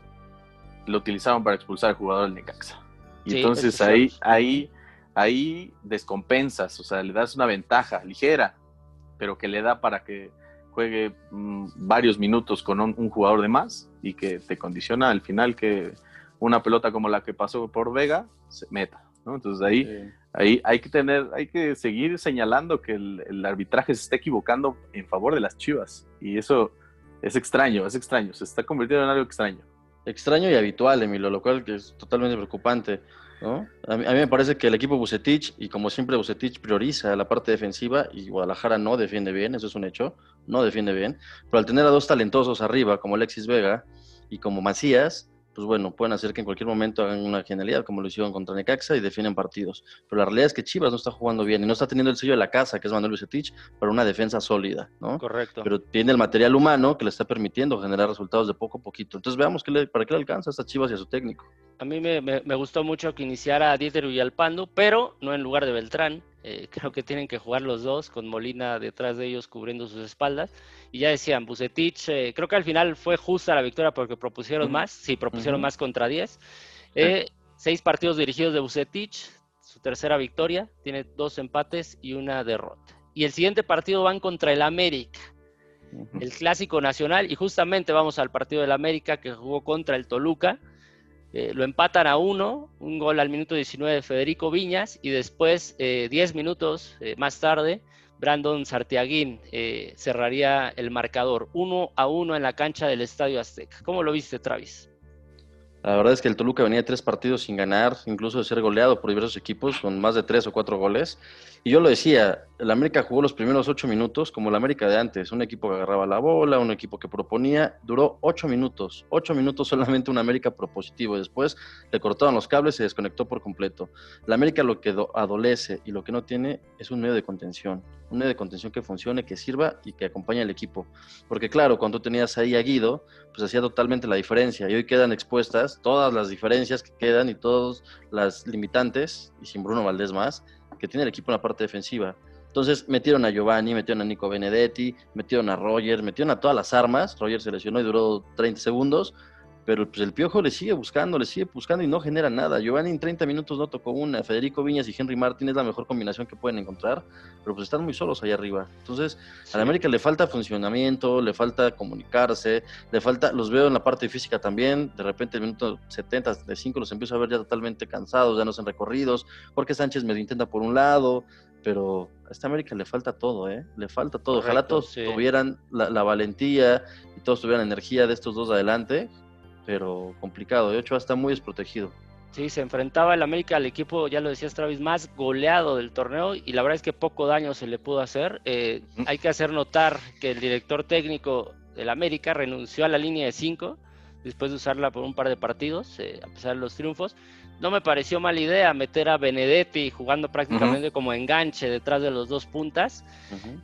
C: lo utilizaron para expulsar al jugador del Necaxa. Y
B: Sí,
C: entonces ahí, ahí, ahí descompensas, o sea, le das una ventaja ligera, pero que le da para que juegue mm, varios minutos con un, un jugador de más y que te condiciona al final que una pelota como la que pasó por Vega se meta. ¿No? Entonces ahí,
D: Sí.
C: ahí hay que tener, hay que seguir señalando que el, el arbitraje se está equivocando en favor de las Chivas. Y eso es extraño, es extraño, se está convirtiendo en algo extraño.
D: Extraño y habitual, Emilio, lo cual que es totalmente preocupante. ¿no? A, mí, a mí me parece que el equipo Bucetich, y como siempre Bucetich prioriza la parte defensiva, y Guadalajara no defiende bien, eso es un hecho, no defiende bien, pero al tener a dos talentosos arriba, como Alexis Vega y como Macías, pues bueno, pueden hacer que en cualquier momento hagan una genialidad, como lo hicieron contra Necaxa y definen partidos. Pero la realidad es que Chivas no está jugando bien y no está teniendo el sello de la casa, que es Manuel Lucetich, para una defensa sólida, ¿no?
B: Correcto.
D: Pero tiene el material humano que le está permitiendo generar resultados de poco a poquito. Entonces veamos qué le, para qué le alcanza a estas Chivas y a su técnico.
B: A mí me, me, me gustó mucho que iniciara Dieter Villalpando, pero no en lugar de Beltrán. Eh, creo que tienen que jugar los dos, con Molina detrás de ellos cubriendo sus espaldas. Y ya decían, Bucetich, eh, creo que al final fue justa la victoria porque propusieron más, sí, propusieron más contra 10. Eh, seis partidos dirigidos de Bucetich, su tercera victoria, tiene dos empates y una derrota. Y el siguiente partido van contra el América, el clásico nacional, y justamente vamos al partido del América que jugó contra el Toluca. Eh, lo empatan a uno, un gol al minuto 19 de Federico Viñas, y después, eh, 10 minutos eh, más tarde, Brandon Sartiaguín eh, cerraría el marcador, uno a uno en la cancha del Estadio Azteca. ¿Cómo lo viste, Travis?
D: La verdad es que el Toluca venía de tres partidos sin ganar, incluso de ser goleado por diversos equipos con más de tres o cuatro goles. Y yo lo decía, el América jugó los primeros ocho minutos como el América de antes, un equipo que agarraba la bola, un equipo que proponía, duró ocho minutos, ocho minutos solamente un América propositivo. Después le cortaron los cables y se desconectó por completo. La América lo que do- adolece y lo que no tiene es un medio de contención, un medio de contención que funcione, que sirva y que acompañe al equipo. Porque claro, cuando tenías ahí a Guido, pues hacía totalmente la diferencia. Y hoy quedan expuestas todas las diferencias que quedan y todas las limitantes, y sin Bruno Valdés más, que tiene el equipo en la parte defensiva. Entonces metieron a Giovanni, metieron a Nico Benedetti, metieron a Roger, metieron a todas las armas. Roger se lesionó y duró 30 segundos, pero pues el Piojo le sigue buscando, le sigue buscando y no genera nada. Giovanni en 30 minutos no tocó una. Federico Viñas y Henry Martín es la mejor combinación que pueden encontrar, pero pues están muy solos allá arriba. Entonces, a la América le falta funcionamiento, le falta comunicarse, le falta, los veo en la parte física también, de repente el minuto 70, de 5 los empiezo a ver ya totalmente cansados, ya no son recorridos, Jorge Sánchez medio intenta por un lado, pero a esta América le falta todo, ¿eh? Le falta todo. Ojalá todos
B: sí.
D: tuvieran la, la valentía y todos tuvieran energía de estos dos adelante, pero complicado. De hecho, está muy desprotegido.
B: Sí, se enfrentaba el América al equipo, ya lo decías Travis, más goleado del torneo y la verdad es que poco daño se le pudo hacer. Eh, hay que hacer notar que el director técnico del América renunció a la línea de 5 después de usarla por un par de partidos, eh, a pesar de los triunfos. No me pareció mala idea meter a Benedetti jugando prácticamente como enganche detrás de los dos puntas.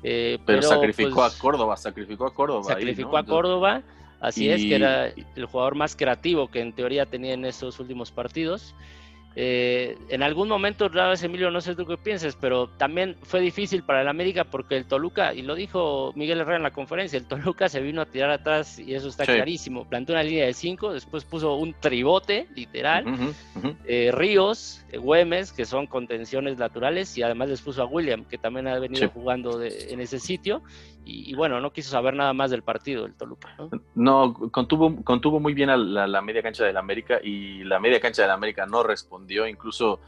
B: Eh,
C: Pero, sacrificó
B: pues,
C: a Córdoba, sacrificó a Córdoba. ahí,
B: sacrificó
C: ¿no?
B: a Córdoba, así es, que era el jugador más creativo que en teoría tenía en estos últimos partidos. Eh, en algún momento, vez, Emilio, no sé tú qué pienses, pero también fue difícil para el América porque el Toluca, y lo dijo Miguel Herrera en la conferencia, el Toluca se vino a tirar atrás y eso está
C: Sí.
B: clarísimo. Plantó una línea de cinco, después puso un tribote, literal. Eh, Ríos, eh, Güemes, que son contenciones naturales, y además les puso a William, que también ha venido
C: Sí.
B: jugando de- en ese sitio, y, y bueno, no quiso saber nada más del partido el Toluca. ¿no?
C: No, contuvo, contuvo muy bien a la, la media cancha del América y la media cancha del América no respondió. Incluso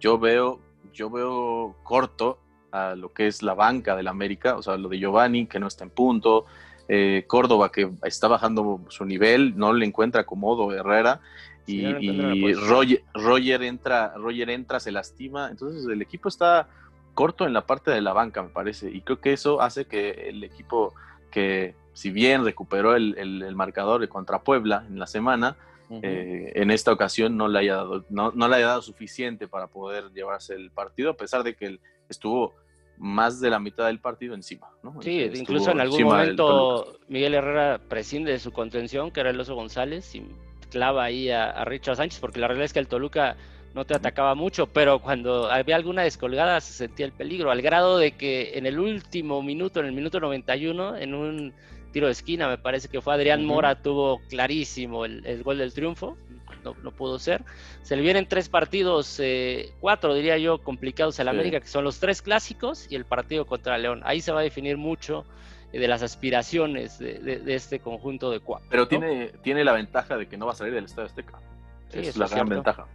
C: yo veo, yo veo corto a lo que es la banca del América, o sea, lo de Giovanni, que no está en punto, eh, Córdoba, que está bajando su nivel, no le encuentra acomodo Herrera.
B: Sí,
C: Y,
B: no
C: y. Roger, Roger entra, Roger entra, se lastima. Entonces el equipo está corto en la parte de la banca, me parece. Y creo que eso hace que el equipo que, si bien recuperó el, el- el marcador contra Puebla en la semana, eh, en esta ocasión no le, haya dado, no, no le haya dado suficiente para poder llevarse el partido, a pesar de que él estuvo más de la mitad del partido encima. ¿no?
B: Sí,
C: Estuvo
B: incluso en algún momento Miguel Herrera prescinde de su contención, que era el Oso González, y clava ahí a, a Richard Sánchez, porque la realidad es que el Toluca no te atacaba mucho, pero cuando había alguna descolgada se sentía el peligro, al grado de que en el último minuto, en el minuto 91, en un tiro de esquina, me parece que fue Adrián. Mora, tuvo clarísimo el, el gol del triunfo, no, no pudo ser. Se le vienen tres partidos, eh, cuatro diría yo, complicados al
C: Sí.
B: América, que son los tres clásicos y el partido contra León. Ahí se va a definir mucho eh, de las aspiraciones de, de- de este conjunto de cuatro.
C: Pero tiene, tiene la ventaja de que no va a salir del Estadio Azteca.
B: Sí,
C: es la gran
B: cierto.
C: ventaja.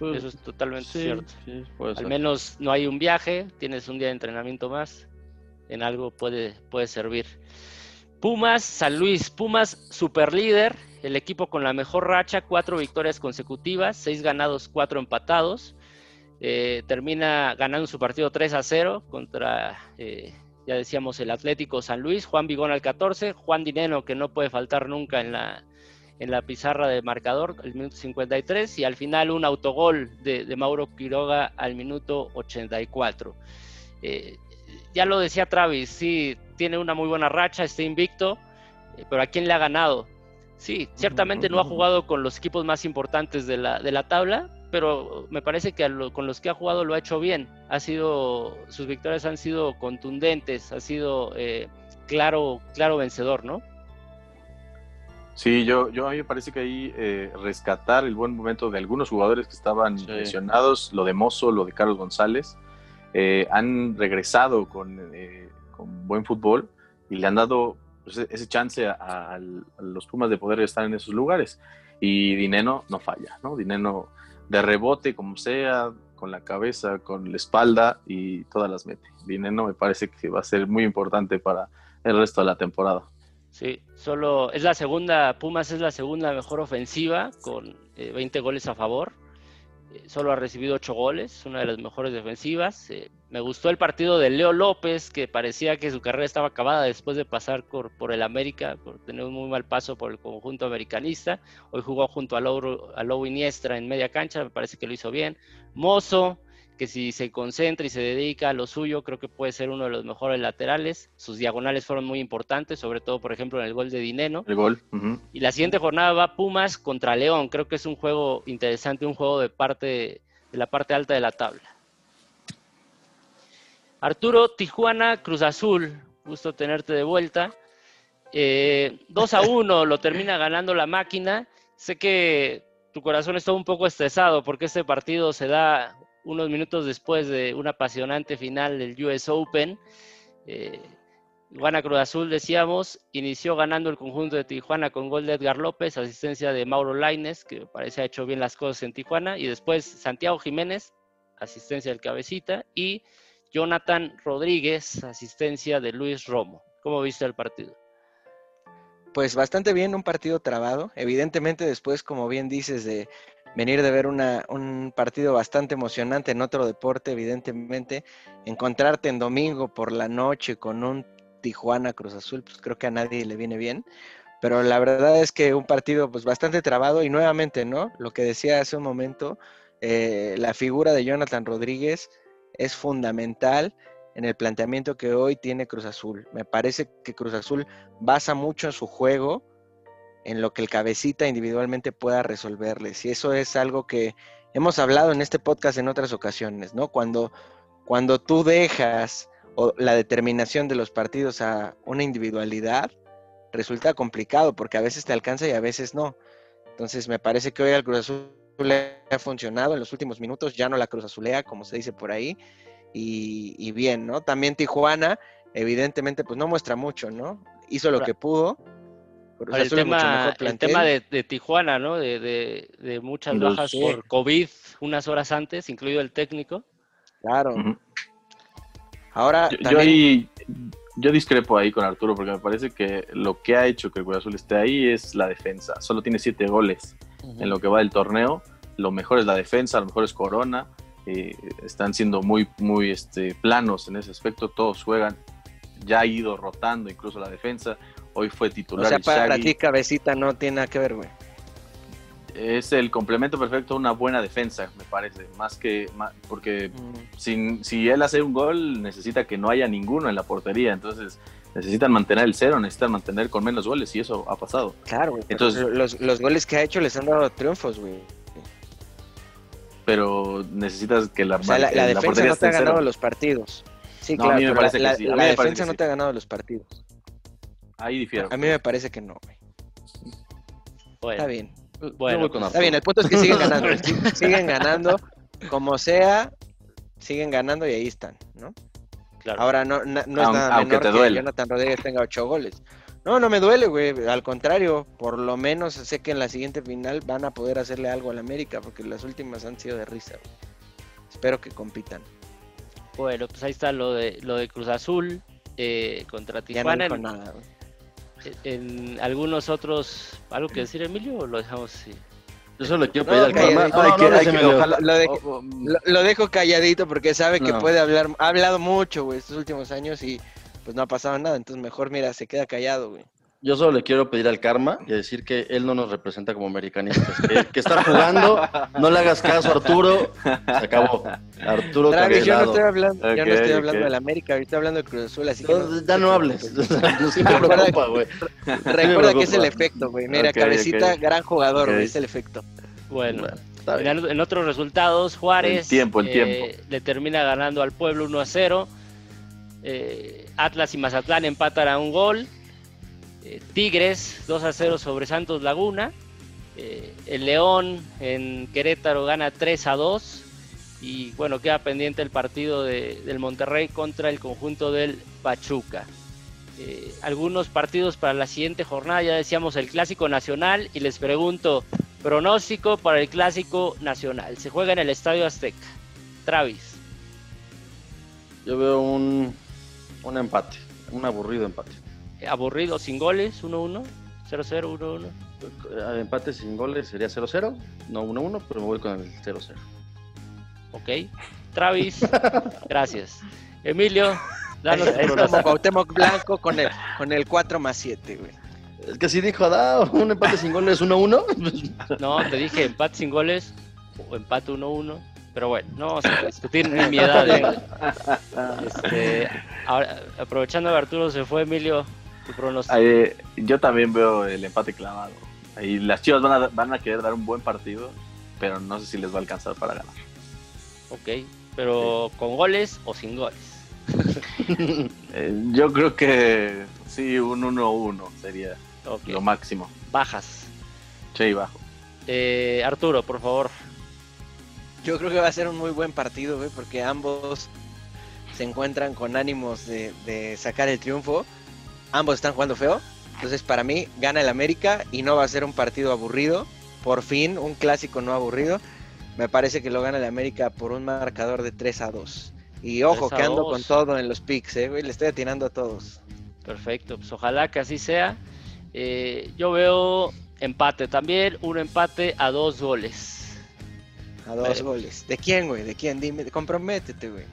D: Pues,
B: Eso es totalmente
D: sí,
B: cierto.
D: sí,
B: Al menos no hay un viaje, tienes un día de entrenamiento más, en algo puede, puede servir. Pumas, San Luis, Pumas super líder, el equipo con la mejor racha, cuatro victorias consecutivas, seis ganados, cuatro empatados. Eh, termina ganando su partido 3 a 0 contra, eh, ya decíamos, el Atlético San Luis, Juan Vigón al 14, Juan Dineno, que no puede faltar nunca en la, en la pizarra de marcador, el minuto 53, y al final un autogol de, Mauro Quiroga al minuto 84. Eh, ya lo decía Travis, sí, tiene una muy buena racha, está invicto, eh, pero ¿a quién le ha ganado? Sí, ciertamente no ha jugado con los equipos más importantes de la, de la tabla, pero me parece que con los que ha jugado lo ha hecho bien. Ha sido, sus victorias han sido contundentes, ha sido eh, claro, claro vencedor, ¿no?
C: Sí, yo, yo a mí me parece que ahí eh, rescatar el buen momento de algunos jugadores que estaban lesionados, lo de Mozo, lo de Carlos González, eh, han regresado con, con, buen fútbol y le han dado pues, e-, ese chance a, los Pumas de poder estar en esos lugares. Y Dineno no falla, ¿no? Dineno de rebote, como sea, con la cabeza, con la espalda y todas las mete. Dineno me parece que va a ser muy importante para el resto de la temporada.
B: Sí, solo es la segunda, Pumas es la segunda mejor ofensiva con 20 eh, goles a favor. Eh, solo ha recibido 8 goles, una de las mejores defensivas. Eh, me gustó el partido de Leo López, que parecía que su carrera estaba acabada después de pasar por, por el América, por tener un muy mal paso por el conjunto americanista. Hoy jugó junto a Lobo, a Lobo Iniestra en media cancha, me parece que lo hizo bien. Mozo, que si se concentra y se dedica a lo suyo, creo que puede ser uno de los mejores laterales. Sus diagonales fueron muy importantes, sobre todo, por ejemplo, en el gol de Dineno.
C: El gol.
B: Y la siguiente jornada va Pumas contra León. Creo que es un juego interesante, un juego de parte de la parte alta de la tabla. Arturo, Tijuana, Cruz Azul. Gusto tenerte de vuelta. 2 eh, a 1 lo termina ganando la máquina. Sé que tu corazón está un poco estresado porque este partido se da unos minutos después de una apasionante final del US Open. Eh, Cruz Azul, decíamos, inició ganando el conjunto de Tijuana con gol de Edgar López, asistencia de Mauro Laines, que parece ha hecho bien las cosas en Tijuana, y después Santiago Jiménez, asistencia del cabecita, y Jonathan Rodríguez, asistencia de Luis Romo. ¿Cómo viste el partido?
E: Pues bastante bien, un partido trabado. Evidentemente después, como bien dices, de venir de ver un partido bastante emocionante en otro deporte, evidentemente, encontrarte en domingo por la noche con un Tijuana Cruz Azul, pues creo que a nadie le viene bien. Pero la verdad es que un partido pues bastante trabado y nuevamente, ¿no? Lo que decía hace un momento, eh, la figura de Jonathan Rodríguez es fundamental en el planteamiento que hoy tiene Cruz Azul. Me parece que Cruz Azul basa mucho en su juego en lo que el cabecita individualmente pueda resolverles. Y eso es algo que hemos hablado en este podcast en otras ocasiones, ¿no? Cuando, cuando tú dejas la determinación de los partidos a una individualidad, resulta complicado porque a veces te alcanza y a veces no. Entonces me parece que hoy al Cruz Azul le ha funcionado en los últimos minutos, ya no la Cruz Azulea, como se dice por ahí, y, bien, ¿no? También Tijuana, evidentemente, pues no muestra mucho, ¿no? Hizo lo que pudo,
B: el tema, el tema de, Tijuana, ¿no? De, muchas bajas por COVID unas horas antes, incluido el técnico.
E: Claro. Ahora,
C: yo, yo, discrepo ahí con Arturo, porque me parece que lo que ha hecho que el Cruz Azul esté ahí es la defensa. Solo tiene siete goles en lo que va del torneo. Lo mejor es la defensa, lo mejor es Corona. Eh, están siendo muy, muy este, planos en ese aspecto. Todos juegan. Ya ha ido rotando incluso la defensa. Hoy fue titular.
E: O sea, para ti, cabecita no tiene nada que ver, güey.
C: Es el complemento perfecto a una buena defensa, me parece. Más que. porque mm. si él hace un gol, necesita que no haya ninguno en la portería. Entonces, necesitan mantener el cero, necesitan mantener con menos goles. Y eso ha pasado.
E: Claro, güey. Entonces, los, los goles que ha hecho les han dado triunfos, güey.
C: Pero necesitas que la,
E: o sea, la, defensa no te ha ganado los partidos. Sí, claro. A mí me parece la, que sí. la defensa no te ha ganado los partidos.
C: Ahí difiero.
E: A mí me parece que no, güey. Está bien. Bueno, está bien, el punto es que siguen ganando. siguen ganando, como sea, siguen ganando y ahí están, ¿no? Claro. Ahora no, no, es nada aunque menor te duele. que Jonathan Rodríguez tenga ocho goles. No, no me duele, güey. Al contrario, por lo menos sé que en la siguiente final van a poder hacerle algo al América, porque las últimas han sido de risa. Espero que compitan.
B: Bueno, pues ahí está lo de lo de Cruz Azul eh, contra Tijuana. Ya no nada, güey en algunos otros, ¿algo que decir, Emilio, o lo dejamos así?
E: Yo solo quiero pedir Lo dejo calladito porque sabe que puede hablar. Ha hablado mucho, güey, estos últimos años y pues no ha pasado nada. Entonces mejor, mira, se queda callado, güey.
D: Yo solo le quiero pedir al karma y decir que él no nos representa como americanistas. Que, que está jugando, no le hagas caso, Arturo. Se acabó. Arturo
E: Travis, yo no estoy hablando, yo no estoy hablando
C: ok.
E: del América, ahorita hablando del Cruz Azul, así que
D: No,
E: no-
D: ya no hables. No se preocupa, güey.
E: Recuerda que es el efecto, güey. Mira, cabecita, gran jugador, güey, es el efecto.
B: Bueno, en otros resultados, Juárez
C: El tiempo, el
B: eh,
C: tiempo.
B: le termina ganando al pueblo 1 a 0. Eh, Atlas y Mazatlán empatan a un gol. Eh, Tigres 2 a 0 sobre Santos Laguna. Eh, el León en Querétaro gana 3 a 2. Y bueno, queda pendiente el partido de- del Monterrey contra el conjunto del Pachuca. Eh, algunos partidos para la siguiente jornada, ya decíamos el Clásico Nacional. Y les pregunto, pronóstico para el Clásico Nacional. Se juega en el Estadio Azteca. Travis.
D: Yo veo un, un empate, un aburrido empate.
B: Eh, Aburrido, sin goles, 1-1, 0-0, 1-1.
D: El empate sin goles sería 0-0, no 1-1, pero me voy con el 0-0.
B: Ok. Travis, gracias. Emilio, danos tu
E: Es como. Cuauhtémoc Blanco con el, con el 4 más 7, güey.
D: Es que si dijo, da un empate sin goles 1-1.
B: No, te dije empate sin goles o empate 1-1. Pero bueno, no vamos a discutir nimiedades. Este, ahora, aprovechando que Arturo se fue, Emilio, tu pronóstico.
C: Eh, yo también veo el empate clavado. Ahí las Chivas van a, van a querer dar un buen partido, pero no sé si les va a alcanzar para ganar.
B: Ok, pero con goles o sin goles.
C: Eh, yo creo que sí, un 1-1 sería lo máximo.
B: bajas.
C: Che y bajo.
B: Eh, Arturo, por favor.
E: Yo creo que va a ser un muy buen partido, güey, porque ambos se encuentran con ánimos de, de sacar el triunfo. Ambos están jugando feo. Entonces, para mí, gana el América y no va a ser un partido aburrido. Por fin, un clásico no aburrido. Me parece que lo gana el América por un marcador de 3 a 2. Y ojo,
B: 3 a
E: que ando
B: 2.
E: con todo en los picks, eh, güey. Le estoy atinando a todos.
B: Perfecto, pues ojalá que así sea. Eh, yo veo empate también, un empate a dos goles.
E: A dos goles. ¿De quién, güey? ¿De quién? Dime, comprométete, güey.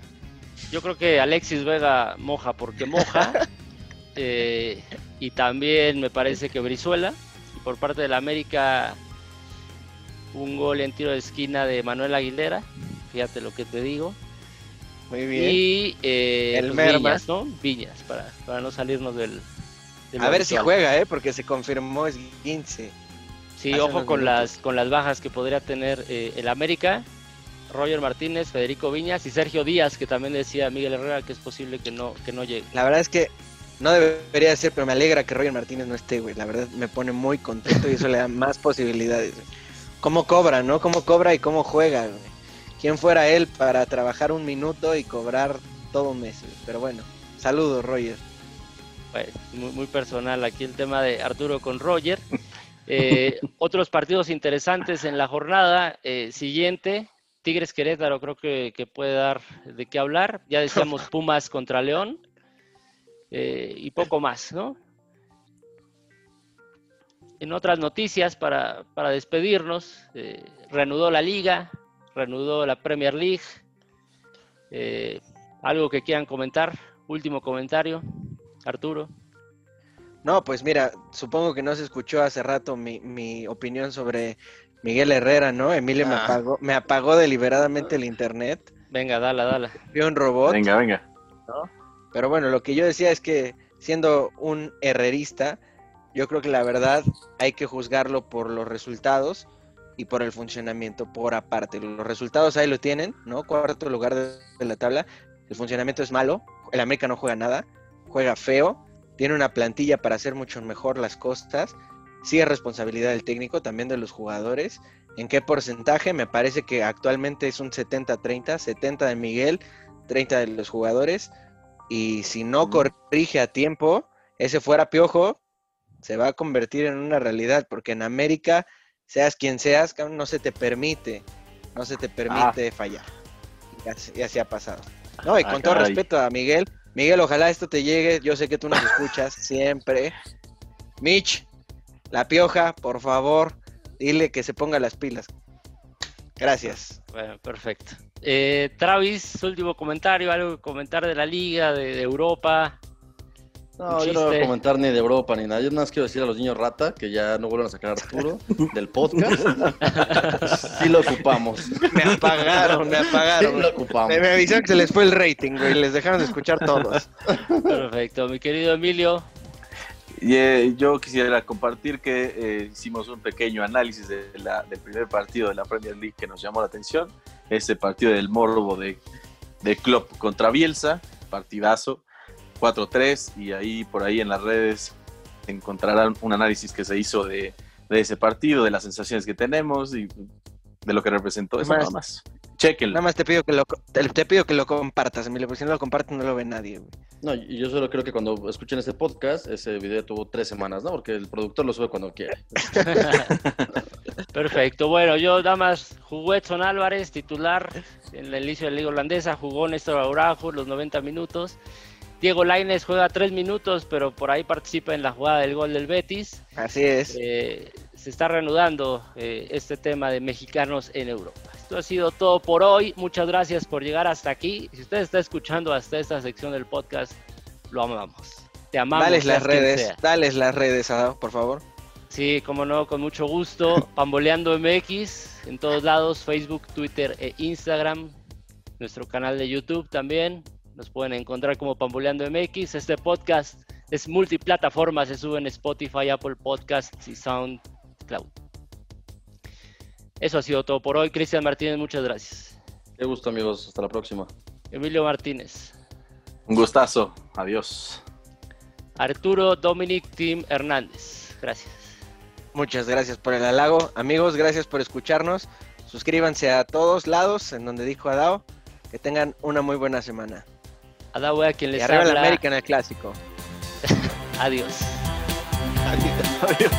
B: Yo creo que Alexis Vega moja porque moja. Eh, y también me parece que Brizuela. Y por parte de la América, un gol en tiro de esquina de Manuel Aguilera. Fíjate lo que te digo.
E: Muy bien.
B: Y eh,
E: El
B: pues. Viñas, ¿no? Viñas, para, para no salirnos del.
E: a ver si juega, ¿eh? Porque se confirmó es 15.
B: Sí,
E: hace
B: ojo con
E: minutos.
B: las, con las bajas que podría tener eh, el América. Roger Martínez, Federico Viñas y Sergio Díaz, que también decía Miguel Herrera que es posible que no, que no llegue.
E: La verdad es que no debería ser, pero me alegra que Roger Martínez no esté, güey. La verdad me pone muy contento y eso le da más posibilidades. güey. ¿Cómo cobra, no? ¿Cómo cobra y cómo juega, güey? ¿Quién fuera él para trabajar un minuto y cobrar todo un mes? güey? Pero bueno, saludos, Roger.
B: Pues, muy, muy personal aquí el tema de Arturo con Roger. Eh, otros partidos interesantes en la jornada eh, siguiente. Tigres Querétaro creo que, que puede dar de qué hablar. Ya decíamos Pumas contra León. Eh, y poco más, ¿no? En otras noticias, para, para despedirnos, eh, reanudó la liga, reanudó la Premier League. Eh, ¿Algo que quieran comentar? Último comentario, Arturo.
E: No, pues mira, supongo que no se escuchó hace rato mi, mi opinión sobre Miguel Herrera, ¿no? Emilio me
D: Ah.
E: apagó, me apagó deliberadamente el internet.
B: Venga, dala, dala.
E: Fui un robot.
C: Venga, venga.
E: Pero bueno, lo que yo decía es que siendo un herrerista, yo creo que la verdad hay que juzgarlo por los resultados y por el funcionamiento por aparte. Los resultados ahí lo tienen, ¿no? Cuarto lugar de, la tabla. El funcionamiento es malo. El América no juega nada. Juega feo. Tiene una plantilla para hacer mucho mejor las costas. Sí es responsabilidad del técnico, también de los jugadores. ¿En qué porcentaje? Me parece que actualmente es un 70-30. 70 de Miguel, 30 de los jugadores. Y si no corrige a tiempo, ese fuera piojo, se va a convertir en una realidad, porque en América, seas quien seas, no se te permite, no se te permite fallar. Y así, y así ha pasado. No, y
C: Ah,
E: con todo
C: caray.
E: respeto a Miguel, Miguel, ojalá esto te llegue, yo sé que tú nos escuchas siempre. Mitch, la pioja, por favor, dile que se ponga las pilas. Gracias.
B: Bueno, perfecto. Eh, Travis, último comentario, algo que comentar de la liga, de, de Europa.
D: No, yo no voy a comentar ni de Europa ni nada. Yo nada más quiero decir a los niños rata que ya no vuelvan a sacar a Arturo del podcast. sí lo ocupamos.
E: Me apagaron, me apagaron.
D: Sí lo ocupamos.
E: Me, me avisaron que se les fue el rating, güey. Les dejaron de escuchar todos.
B: Perfecto, mi querido Emilio.
C: Y, eh, yo quisiera compartir que eh, hicimos un pequeño análisis de la- del primer partido de la Premier League que nos llamó la atención. Ese partido del morbo de, de Klopp contra Bielsa, partidazo, 4-3, y ahí por ahí en las redes encontrarán un análisis que se hizo de, de ese partido, de las sensaciones que tenemos y de lo que representó eso
E: Más-
C: nada más. Chequenlo.
E: Nada más te pido que lo, te, te pido que lo compartas, Emilio, porque si no lo compartes no lo ve nadie, güey.
D: No, y yo solo creo que cuando escuchen este podcast, ese video tuvo tres semanas, ¿no? Porque el productor lo sube cuando quiere.
B: Perfecto, bueno, yo nada más jugó Edson Álvarez, titular en el inicio de la liga holandesa, jugó Néstor Araujo los 90 minutos. Diego Lainez juega 3 minutos, pero por ahí participa en la jugada del gol del Betis.
E: Así es.
B: Eh, se está reanudando eh, este tema de mexicanos en Europa. Esto ha sido todo por hoy. Muchas gracias por llegar hasta aquí. Si usted está escuchando hasta esta sección del podcast, lo amamos. Te amamos.
E: Dales las redes, dales las redes, Adao, por favor.
B: Sí, como no, con mucho gusto. Pamboleando MX en todos lados, Facebook, Twitter e Instagram. Nuestro canal de YouTube también. Nos pueden encontrar como Pamboleando MX. Este podcast es multiplataforma, se sube en Spotify, Apple Podcasts y SoundCloud. Eso ha sido todo por hoy. Cristian Martínez, muchas gracias.
D: Qué gusto, amigos. Hasta la próxima.
B: Emilio Martínez.
C: Un gustazo. Adiós.
B: Arturo Dominic Tim Hernández. Gracias.
E: Muchas gracias por el halago. Amigos, gracias por escucharnos. Suscríbanse a todos lados en donde dijo Adao. Que tengan una muy buena semana.
B: Adahue a quien
E: Y
B: les
E: arriba la
B: habla.
E: América en el clásico.
B: Adiós.
C: Adiós.